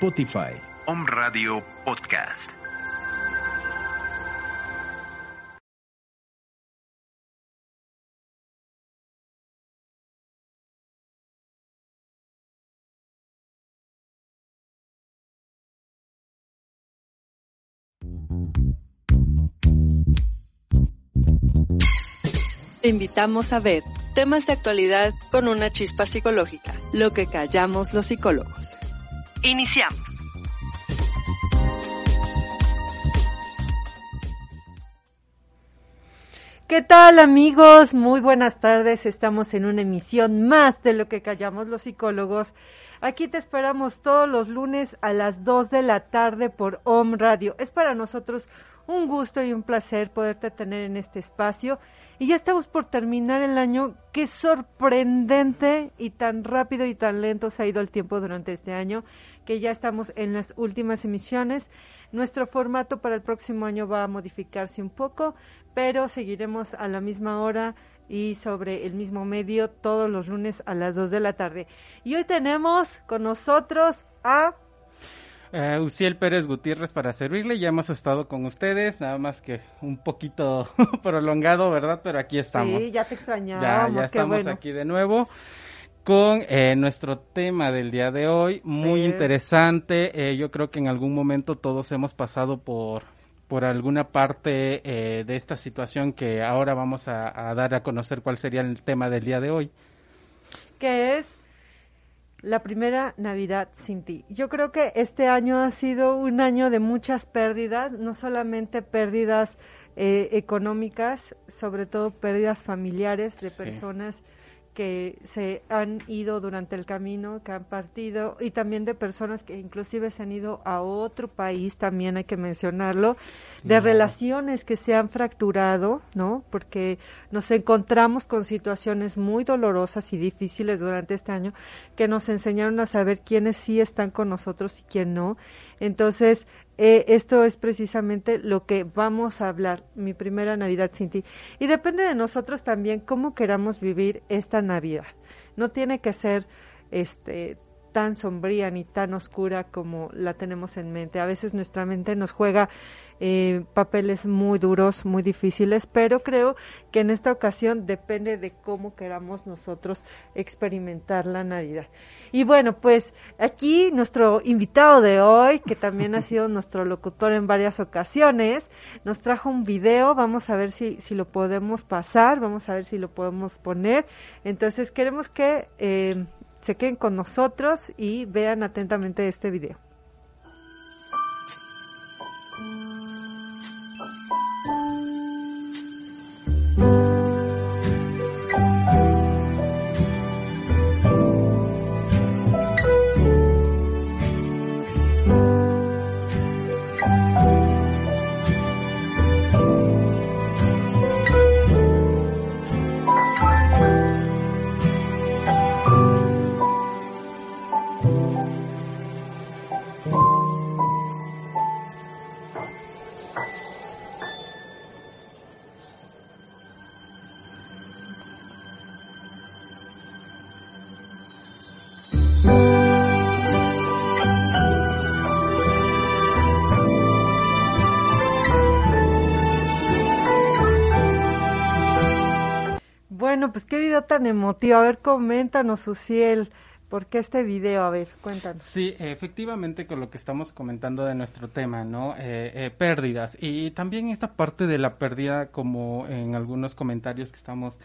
Spotify. Home Radio Podcast. Te invitamos a ver temas de actualidad con una chispa psicológica, lo que callamos los psicólogos. Iniciamos. ¿Qué tal amigos? Muy buenas tardes. Estamos en una emisión más de lo que callamos los psicólogos. Aquí te esperamos todos los lunes a las 2 de la tarde por Home Radio. Es para nosotros un gusto y un placer poderte tener en este espacio. Y ya estamos por terminar el año. Qué sorprendente y tan rápido y tan lento se ha ido el tiempo durante este año, que ya estamos en las últimas emisiones. Nuestro formato para el próximo año va a modificarse un poco, pero seguiremos a la misma hora y sobre el mismo medio todos los lunes a las 2 de la tarde. Y hoy tenemos con nosotros a Uh, Uciel Pérez Gutiérrez para servirle, ya hemos estado con ustedes, nada más que un poquito prolongado, ¿verdad? Pero aquí estamos. Sí, ya te extrañamos. Ya, ya estamos bueno. aquí de nuevo con eh, nuestro tema del día de hoy, muy Sí. interesante. Eh, yo creo que en algún momento todos hemos pasado por por alguna parte eh, de esta situación que ahora vamos a, a dar a conocer cuál sería el tema del día de hoy. que es la primera Navidad sin ti. Yo creo que este año ha sido un año de muchas pérdidas, no solamente pérdidas eh, económicas, sobre todo pérdidas familiares de Sí. personas que se han ido durante el camino, que han partido, y también de personas que inclusive se han ido a otro país, también hay que mencionarlo, de relaciones que se han fracturado, ¿no? Porque nos encontramos con situaciones muy dolorosas y difíciles durante este año que nos enseñaron a saber quiénes sí están con nosotros y quién no. Entonces, eh, esto es precisamente lo que vamos a hablar, mi primera Navidad sin ti. Y depende de nosotros también cómo queramos vivir esta Navidad. No tiene que ser este tan sombría ni tan oscura como la tenemos en mente. A veces nuestra mente nos juega eh, papeles muy duros, muy difíciles, pero creo que en esta ocasión depende de cómo queramos nosotros experimentar la Navidad. Y bueno, pues aquí nuestro invitado de hoy, que también ha sido nuestro locutor en varias ocasiones, nos trajo un video, vamos a ver si, si lo podemos pasar, vamos a ver si lo podemos poner. Entonces queremos que eh, se queden con nosotros y vean atentamente este video. Tan emotivo. A ver, coméntanos, Suciel. ¿Por qué este video? A ver, cuéntanos. Sí, efectivamente con lo que estamos comentando de nuestro tema, ¿no? Eh, eh, pérdidas. Y también esta parte de la pérdida, como en algunos comentarios que estamos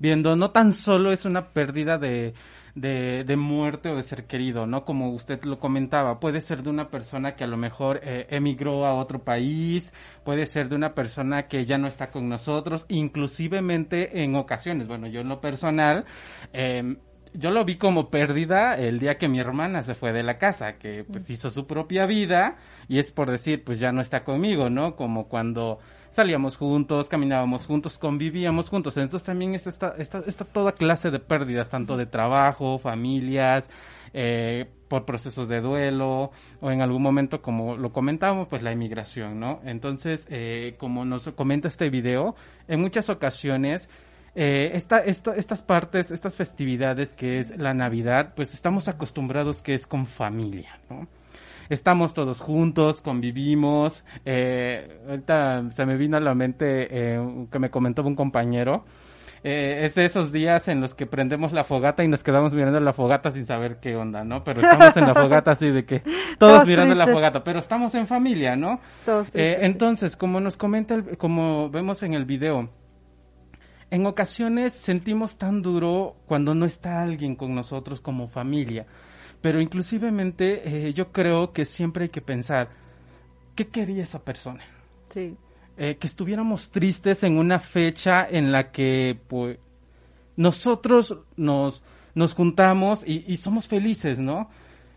viendo, no tan solo es una pérdida de, de, de, muerte o de ser querido, ¿no? Como usted lo comentaba, puede ser de una persona que a lo mejor eh, emigró a otro país, puede ser de una persona que ya no está con nosotros, inclusivemente en ocasiones, bueno, yo en lo personal, eh, yo lo vi como pérdida el día que mi hermana se fue de la casa, que pues mm. hizo su propia vida y es por decir, pues ya no está conmigo, ¿no? Como cuando salíamos juntos, caminábamos juntos, convivíamos juntos. Entonces también es esta, esta, esta toda clase de pérdidas, tanto de trabajo, familias, eh, por procesos de duelo o en algún momento, como lo comentábamos, pues la inmigración, ¿no? Entonces, eh, como nos comenta este video, en muchas ocasiones eh, esta, estas partes, estas festividades que es la Navidad, pues estamos acostumbrados que es con familia, ¿no? Estamos todos juntos, convivimos. Eh, ahorita se me vino a la mente eh, que me comentó un compañero. Eh, es de esos días en los que prendemos la fogata y nos quedamos mirando la fogata sin saber qué onda, ¿no? Pero estamos en la fogata así de que todos, mirando la fogata, pero estamos en familia, ¿no? Eh, entonces, como nos comenta, el, como vemos en el video, en ocasiones sentimos tan duro cuando no está alguien con nosotros como familia. Pero inclusivemente eh, yo creo que siempre hay que pensar, ¿qué quería esa persona? Sí. Eh, que estuviéramos tristes en una fecha en la que pues nosotros nos, nos juntamos y, somos felices, ¿no?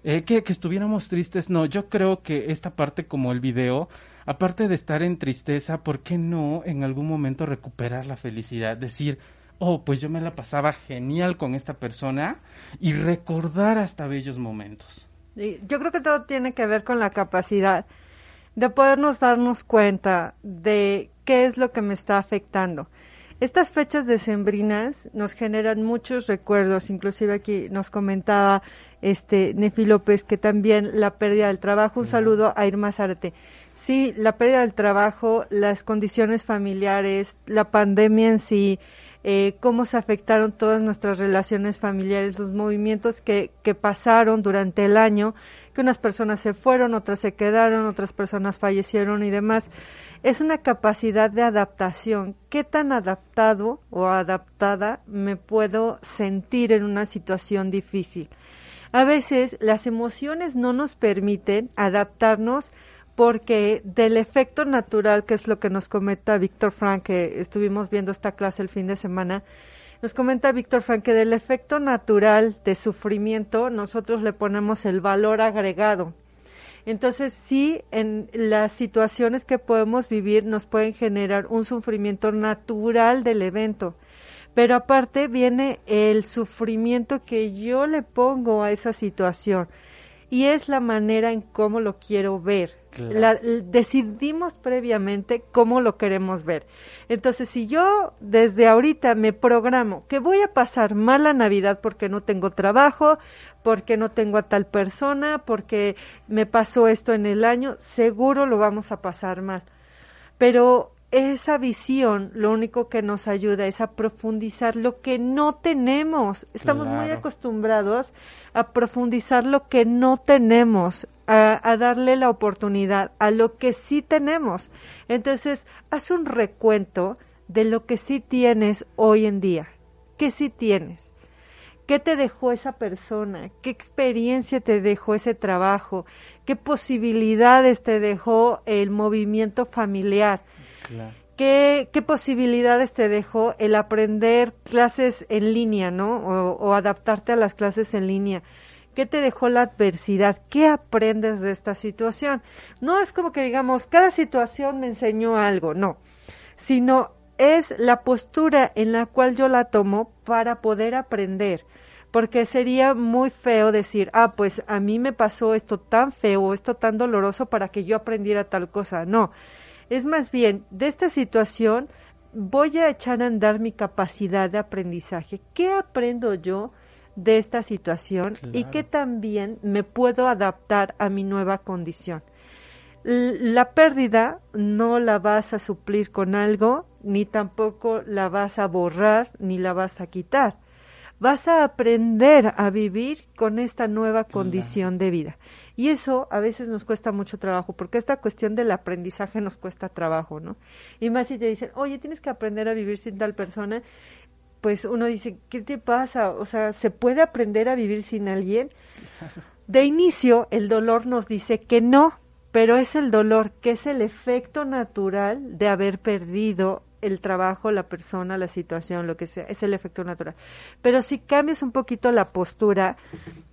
Eh, que, que estuviéramos tristes, no, yo creo que esta parte como el video aparte de estar en tristeza, ¿por qué no en algún momento recuperar la felicidad? Decir, oh, pues yo me la pasaba genial con esta persona y recordar hasta bellos momentos. Yo creo que todo tiene que ver con la capacidad de podernos darnos cuenta de qué es lo que me está afectando. Estas fechas decembrinas nos generan muchos recuerdos, inclusive aquí nos comentaba este Nefi López que también la pérdida del trabajo, un saludo a Irma Zárate. Sí, la pérdida del trabajo, las condiciones familiares, la pandemia en sí, eh, cómo se afectaron todas nuestras relaciones familiares, los movimientos que, que pasaron durante el año, que unas personas se fueron, otras se quedaron, otras personas fallecieron y demás. Es una capacidad de adaptación. ¿Qué tan adaptado o adaptada me puedo sentir en una situación difícil? A veces las emociones no nos permiten adaptarnos porque del efecto natural, que es lo que nos comenta Víctor Frank, que estuvimos viendo esta clase el fin de semana, nos comenta Víctor Frank que del efecto natural de sufrimiento nosotros le ponemos el valor agregado. Entonces, sí, en las situaciones que podemos vivir nos pueden generar un sufrimiento natural del evento, pero aparte viene el sufrimiento que yo le pongo a esa situación y es la manera en cómo lo quiero ver. decidimos previamente cómo lo queremos ver. Entonces, si yo desde ahorita me programo que voy a pasar mal la Navidad porque no tengo trabajo, porque no tengo a tal persona, porque me pasó esto en el año, seguro lo vamos a pasar mal. Pero esa visión lo único que nos ayuda es a profundizar lo que no tenemos. Estamos muy acostumbrados a profundizar lo que no tenemos, a, darle la oportunidad a lo que sí tenemos. Entonces, haz un recuento de lo que sí tienes hoy en día. ¿Qué sí tienes? ¿Qué te dejó esa persona? ¿Qué experiencia te dejó ese trabajo? ¿Qué posibilidades te dejó el movimiento familiar? ¿Qué, posibilidades te dejó el aprender clases en línea, ¿no? O, adaptarte a las clases en línea. ¿Qué te dejó la adversidad? ¿Qué aprendes de esta situación? No es como que digamos, cada situación me enseñó algo, no, sino es la postura en la cual yo la tomo para poder aprender. Porque sería muy feo decir, ah, pues a mí me pasó esto tan feo, esto tan doloroso para que yo aprendiera tal cosa. No, es más bien, de esta situación voy a echar a andar mi capacidad de aprendizaje. ¿Qué aprendo yo de esta situación y qué también me puedo adaptar a mi nueva condición? la pérdida no la vas a suplir con algo, ni tampoco la vas a borrar, ni la vas a quitar. Vas a aprender a vivir con esta nueva condición de vida. Y eso a veces nos cuesta mucho trabajo, porque esta cuestión del aprendizaje nos cuesta trabajo, ¿no? Y más si te dicen, oye, tienes que aprender a vivir sin tal persona, pues uno dice, ¿qué te pasa? O sea, ¿se puede aprender a vivir sin alguien? De inicio, el dolor nos dice que no, pero es el dolor que es el efecto natural de haber perdido el trabajo, la persona, la situación, lo que sea, es el efecto natural. Pero si cambias un poquito la postura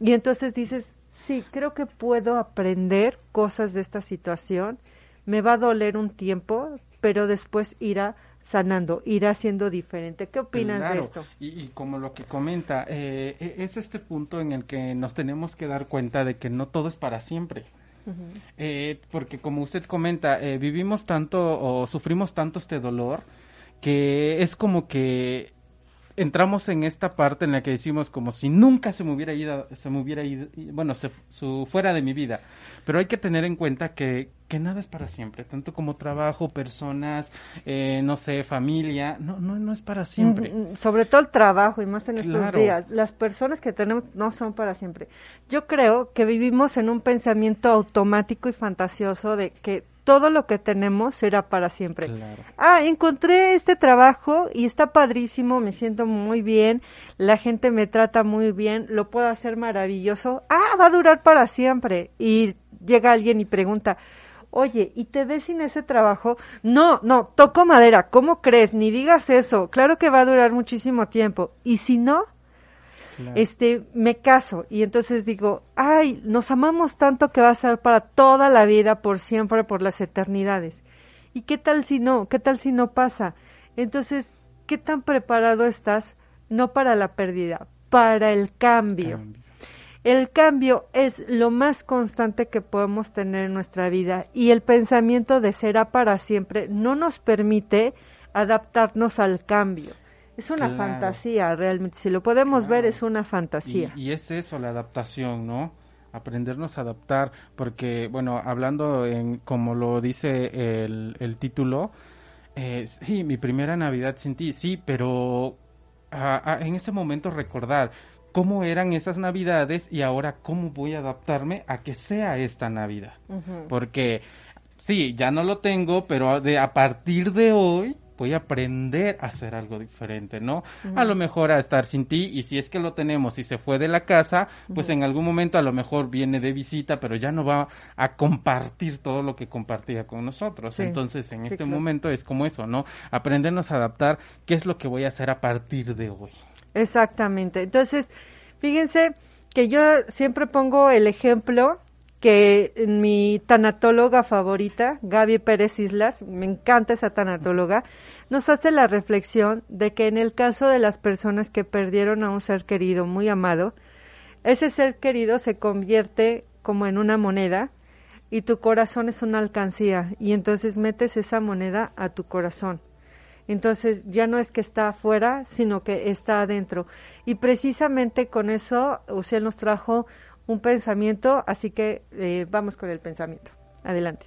y entonces dices, sí, creo que puedo aprender cosas de esta situación, me va a doler un tiempo, pero después irá sanando, irá siendo diferente. ¿Qué opinas de esto? Y, como lo que comenta, eh, e, es este punto en el que nos tenemos que dar cuenta de que no todo es para siempre. Eh, porque como usted comenta, eh, vivimos tanto o sufrimos tanto este dolor que es como que entramos en esta parte en la que decimos como si nunca se me hubiera ido, se me hubiera ido, bueno, se, su, fuera de mi vida. Pero hay que tener en cuenta que, que nada es para siempre, tanto como trabajo, personas, eh, no sé, familia, no, no, no es para siempre. Mm, mm, sobre todo el trabajo y más en estos días. Las personas que tenemos no son para siempre. Yo creo que vivimos en un pensamiento automático y fantasioso de que todo lo que tenemos será para siempre. Ah, encontré este trabajo y está padrísimo, me siento muy bien, la gente me trata muy bien, lo puedo hacer maravilloso. Ah, va a durar para siempre. Y llega alguien y pregunta, oye, ¿y te ves sin ese trabajo? No, no, toco madera, ¿cómo crees? Ni digas eso, claro que va a durar muchísimo tiempo. ¿Y si no? Este, me caso y entonces digo, ay, nos amamos tanto que va a ser para toda la vida, por siempre, por las eternidades. ¿Y qué tal si no? ¿Qué tal si no pasa? Entonces, ¿qué tan preparado estás? No para la pérdida, para el cambio. El cambio es lo más constante que podemos tener en nuestra vida y el pensamiento de será para siempre no nos permite adaptarnos al cambio. Es una fantasía, realmente. Si lo podemos ver, es una fantasía. Y, es eso, la adaptación, ¿no? Aprendernos a adaptar, porque, bueno, hablando en, como lo dice el, título, eh, sí, mi primera Navidad sin ti, sí, pero en ese momento recordar cómo eran esas Navidades y ahora cómo voy a adaptarme a que sea esta Navidad. Porque, sí, ya no lo tengo, pero de, a partir de hoy voy a aprender a hacer algo diferente, ¿no? A lo mejor a estar sin ti y si es que lo tenemos y se fue de la casa, pues en algún momento a lo mejor viene de visita, pero ya no va a compartir todo lo que compartía con nosotros. Entonces, en este momento es como eso, ¿no? Aprendernos a adaptar qué es lo que voy a hacer a partir de hoy. Exactamente. Entonces, fíjense que yo siempre pongo el ejemplo que mi tanatóloga favorita, Gaby Pérez Islas, me encanta esa tanatóloga, nos hace la reflexión de que en el caso de las personas que perdieron a un ser querido muy amado, ese ser querido se convierte como en una moneda y tu corazón es una alcancía y entonces metes esa moneda a tu corazón. Entonces ya no es que está afuera, sino que está adentro. Y precisamente con eso usted nos trajo un pensamiento, así que eh, vamos con el pensamiento. Adelante.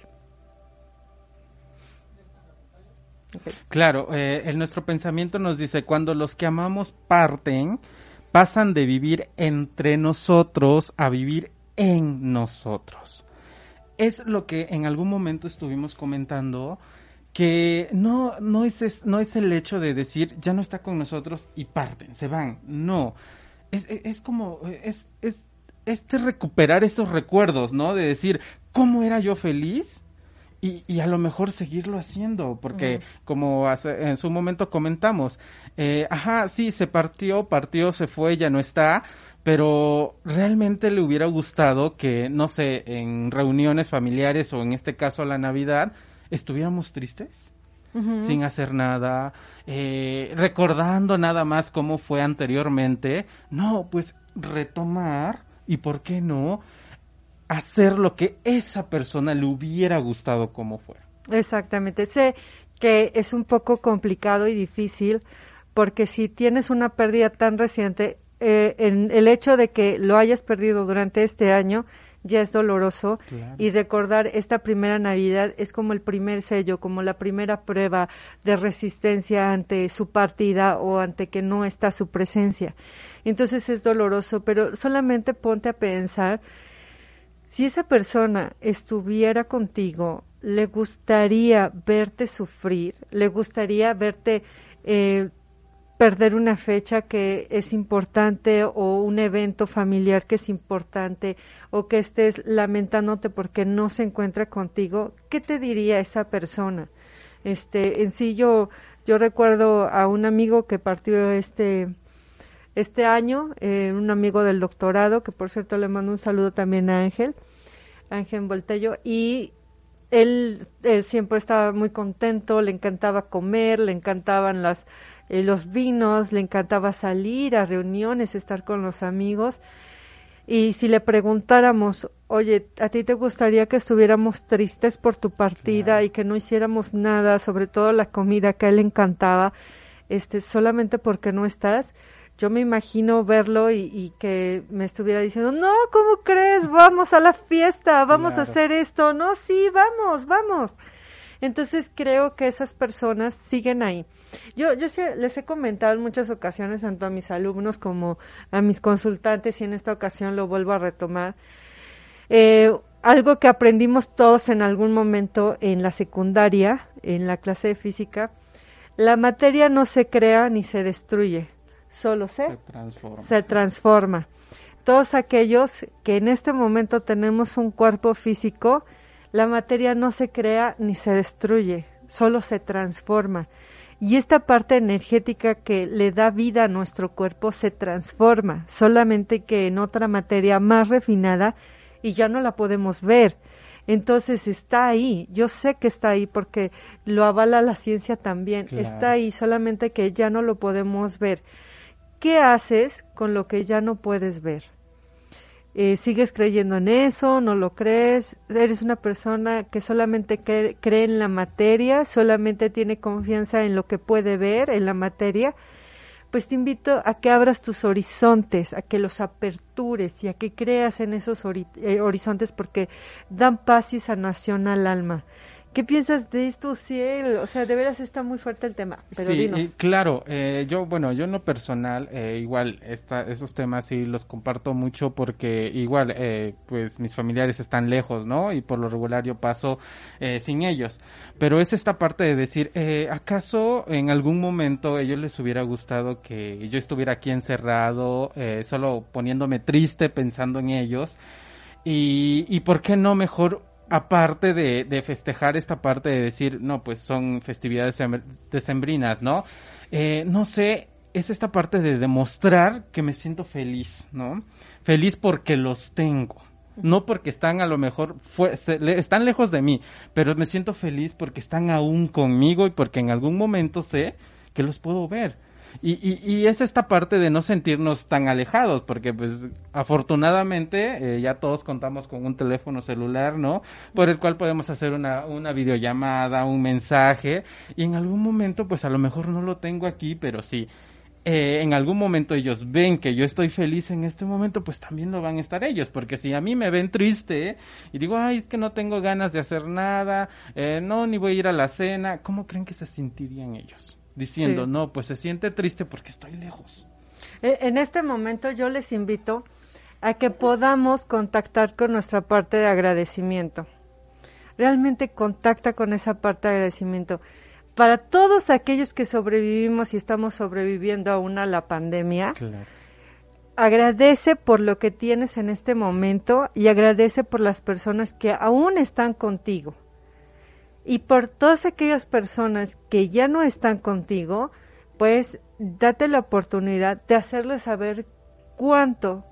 Claro, eh, nuestro pensamiento nos dice, cuando los que amamos parten, pasan de vivir entre nosotros a vivir en nosotros. Es lo que en algún momento estuvimos comentando, que no, no, es, no es el hecho de decir, ya no está con nosotros y parten, se van. No, es, es, como, es este recuperar esos recuerdos, ¿no? De decir, ¿cómo era yo feliz? Y, y a lo mejor seguirlo haciendo, porque como hace, en su momento comentamos, eh, ajá, sí, se partió, partió, se fue, ya no está, pero realmente le hubiera gustado que, no sé, en reuniones familiares o en este caso la Navidad, estuviéramos tristes. sin hacer nada, eh, recordando nada más cómo fue anteriormente. No, pues retomar y por qué no hacer lo que esa persona le hubiera gustado como fuera. Exactamente. Sé que es un poco complicado y difícil porque si tienes una pérdida tan reciente, eh, en el hecho de que lo hayas perdido durante este año ya es doloroso y recordar esta primera Navidad es como el primer sello, como la primera prueba de resistencia ante su partida o ante que no está su presencia. Entonces es doloroso, pero solamente ponte a pensar si esa persona estuviera contigo, le gustaría verte sufrir, le gustaría verte eh, perder una fecha que es importante o un evento familiar que es importante o que estés lamentándote porque no se encuentra contigo, ¿qué te diría esa persona? Este, en sí yo, yo recuerdo a un amigo que partió este, este año, eh, un amigo del doctorado, que por cierto le mando un saludo también a Ángel, Ángel Voltello, y él, él siempre estaba muy contento, le encantaba comer, le encantaban las eh, los vinos, le encantaba salir a reuniones, estar con los amigos. Y si le preguntáramos, oye, ¿a ti te gustaría que estuviéramos tristes por tu partida y que no hiciéramos nada, sobre todo la comida que a él le encantaba, este, solamente porque no estás? Yo me imagino verlo y, que me estuviera diciendo, no, ¿cómo crees? Vamos a la fiesta, vamos a hacer esto. No, sí, vamos, vamos. Entonces creo que esas personas siguen ahí. Yo, yo les he comentado en muchas ocasiones, tanto a mis alumnos como a mis consultantes, y en esta ocasión lo vuelvo a retomar. Eh, algo que aprendimos todos en algún momento en la secundaria, en la clase de física, la materia no se crea ni se destruye, solo se, transforma. se transforma. Todos aquellos que en este momento tenemos un cuerpo físico, la materia no se crea ni se destruye, solo se transforma. Y esta parte energética que le da vida a nuestro cuerpo se transforma, solamente que en otra materia más refinada y ya no la podemos ver. Entonces está ahí, yo sé que está ahí porque lo avala la ciencia también, está ahí, solamente que ya no lo podemos ver. ¿Qué haces con lo que ya no puedes ver? Eh, ¿Sigues creyendo en eso? ¿No lo crees? ¿Eres una persona que solamente cree, en la materia? ¿Solamente tiene confianza en lo que puede ver, en la materia? Pues te invito a que abras tus horizontes, a que los apertures y a que creas en esos eh, horizontes porque dan paz y sanación al alma. ¿Qué piensas de esto, Ciel? O sea, de veras está muy fuerte el tema. Pero sí, claro. Eh, yo, bueno, yo en lo personal, eh, igual, esta, esos temas sí los comparto mucho porque igual, eh, pues mis familiares están lejos, ¿no? Y por lo regular yo paso eh, sin ellos. Pero es esta parte de decir, eh, ¿acaso en algún momento ellos les hubiera gustado que yo estuviera aquí encerrado, eh, solo poniéndome triste pensando en ellos? Y, y por qué no mejor aparte de, festejar esta parte de decir, no, pues son festividades decembrinas, ¿no? Eh, no sé, es esta parte de demostrar que me siento feliz, ¿no? Feliz porque los tengo. No porque están a lo mejor, están lejos de mí, pero me siento feliz porque están aún conmigo y porque en algún momento sé que los puedo ver. Y, y, y, es esta parte de no sentirnos tan alejados, porque pues afortunadamente eh, ya todos contamos con un teléfono celular, ¿no? Por el cual podemos hacer una, una videollamada, un mensaje, y en algún momento pues a lo mejor no lo tengo aquí, pero sí. Eh, en algún momento ellos ven que yo estoy feliz en este momento, pues también lo van a estar ellos, porque si a mí me ven triste y digo, ay, es que no tengo ganas de hacer nada, eh, no, ni voy a ir a la cena, ¿cómo creen que se sentirían ellos? Diciendo, no, pues se siente triste porque estoy lejos. E, en este momento yo les invito a que podamos contactar con nuestra parte de agradecimiento. Realmente contacta con esa parte de agradecimiento. Para todos aquellos que sobrevivimos y estamos sobreviviendo aún a la pandemia, agradece por lo que tienes en este momento y agradece por las personas que aún están contigo. Y por todas aquellas personas que ya no están contigo, pues date la oportunidad de hacerles saber cuánto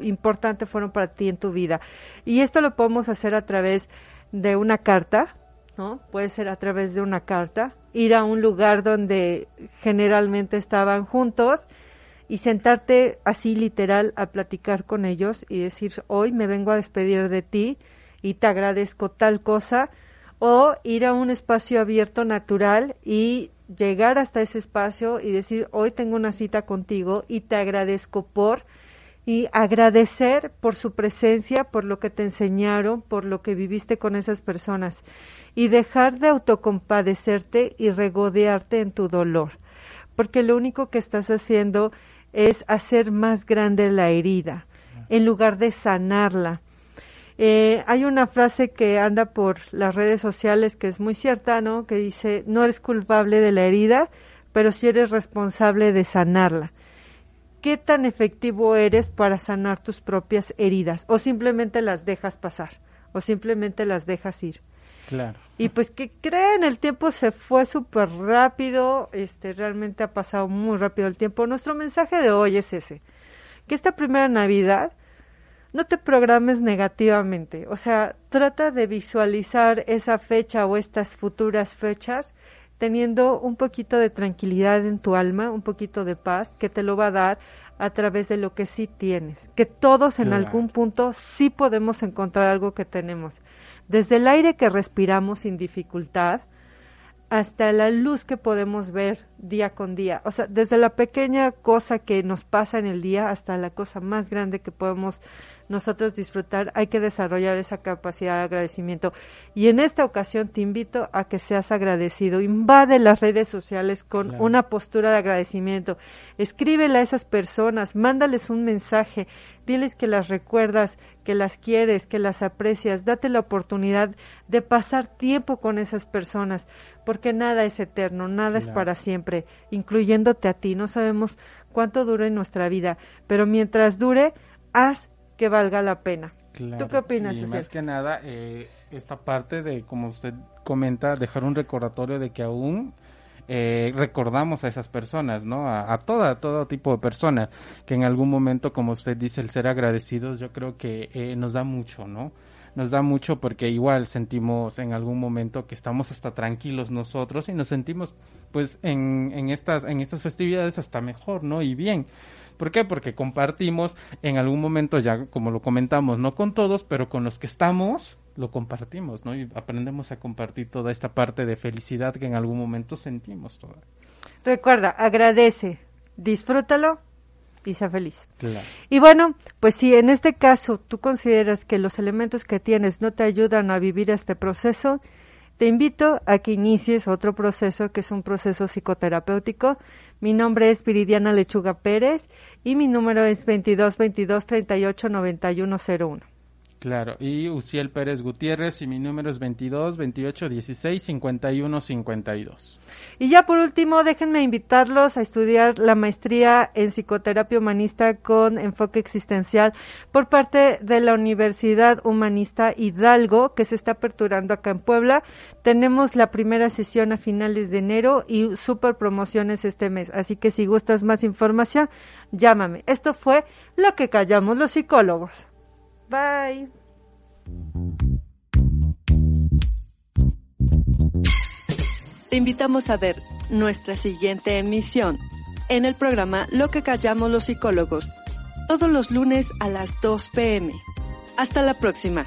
importante fueron para ti en tu vida. Y esto lo podemos hacer a través de una carta, ¿no? Puede ser a través de una carta, ir a un lugar donde generalmente estaban juntos y sentarte así literal a platicar con ellos y decir, hoy me vengo a despedir de ti y te agradezco tal cosa o ir a un espacio abierto natural y llegar hasta ese espacio y decir, hoy tengo una cita contigo y te agradezco por, y agradecer por su presencia, por lo que te enseñaron, por lo que viviste con esas personas. Y dejar de autocompadecerte y regodearte en tu dolor, porque lo único que estás haciendo es hacer más grande la herida en lugar de sanarla. Eh, hay una frase que anda por las redes sociales que es muy cierta, ¿no? Que dice, no eres culpable de la herida, pero sí eres responsable de sanarla qué tan efectivo eres para sanar tus propias heridas o simplemente las dejas pasar o simplemente las dejas ir. Claro. Y pues que creen, el tiempo se fue súper rápido, este realmente ha pasado muy rápido el tiempo. Nuestro mensaje de hoy es ese, que esta primera Navidad no te programes negativamente, o sea, trata de visualizar esa fecha o estas futuras fechas teniendo un poquito de tranquilidad en tu alma, un poquito de paz, que te lo va a dar a través de lo que sí tienes, que todos en algún punto sí podemos encontrar algo que tenemos, desde el aire que respiramos sin dificultad hasta la luz que podemos ver día con día, o sea, desde la pequeña cosa que nos pasa en el día hasta la cosa más grande que podemos nosotros disfrutar, hay que desarrollar esa capacidad de agradecimiento. Y en esta ocasión te invito a que seas agradecido. Invade las redes sociales con una postura de agradecimiento. Escríbele a esas personas, mándales un mensaje, diles que las recuerdas, que las quieres, que las aprecias. Date la oportunidad de pasar tiempo con esas personas, porque nada es eterno, nada es para siempre, incluyéndote a ti. No sabemos cuánto dura en nuestra vida, pero mientras dure, haz que valga la pena. ¿Tú qué opinas? Y más que nada, eh, esta parte de, como usted comenta, dejar un recordatorio de que aún eh, recordamos a esas personas, ¿no? A, toda, todo tipo de personas, que en algún momento, como usted dice, el ser agradecidos, yo creo que eh, nos da mucho, ¿no? Nos da mucho porque igual sentimos en algún momento que estamos hasta tranquilos nosotros y nos sentimos, pues, en, en estas, en estas festividades hasta mejor, ¿no? Y bien ¿Por qué? Porque compartimos en algún momento, ya como lo comentamos, no con todos, pero con los que estamos, lo compartimos, ¿no? Y aprendemos a compartir toda esta parte de felicidad que en algún momento sentimos toda. Recuerda, agradece, disfrútalo y sea feliz. Y bueno, pues si en este caso tú consideras que los elementos que tienes no te ayudan a vivir este proceso, te invito a que inicies otro proceso que es un proceso psicoterapéutico. Mi nombre es Viridiana Lechuga Pérez y mi número es 22 22 38 91 01. Claro, y Uciel Pérez Gutiérrez y mi número es 22 28 16 51 52. Y ya por último, déjenme invitarlos a estudiar la maestría en psicoterapia humanista con enfoque existencial por parte de la Universidad Humanista Hidalgo, que se está aperturando acá en Puebla. Tenemos la primera sesión a finales de enero y super promociones este mes. Así que si gustas más información, llámame. Esto fue lo que callamos los psicólogos. Bye. Te invitamos a ver nuestra siguiente emisión en el programa Lo que callamos los psicólogos, todos los lunes a las 2 pm. Hasta la próxima.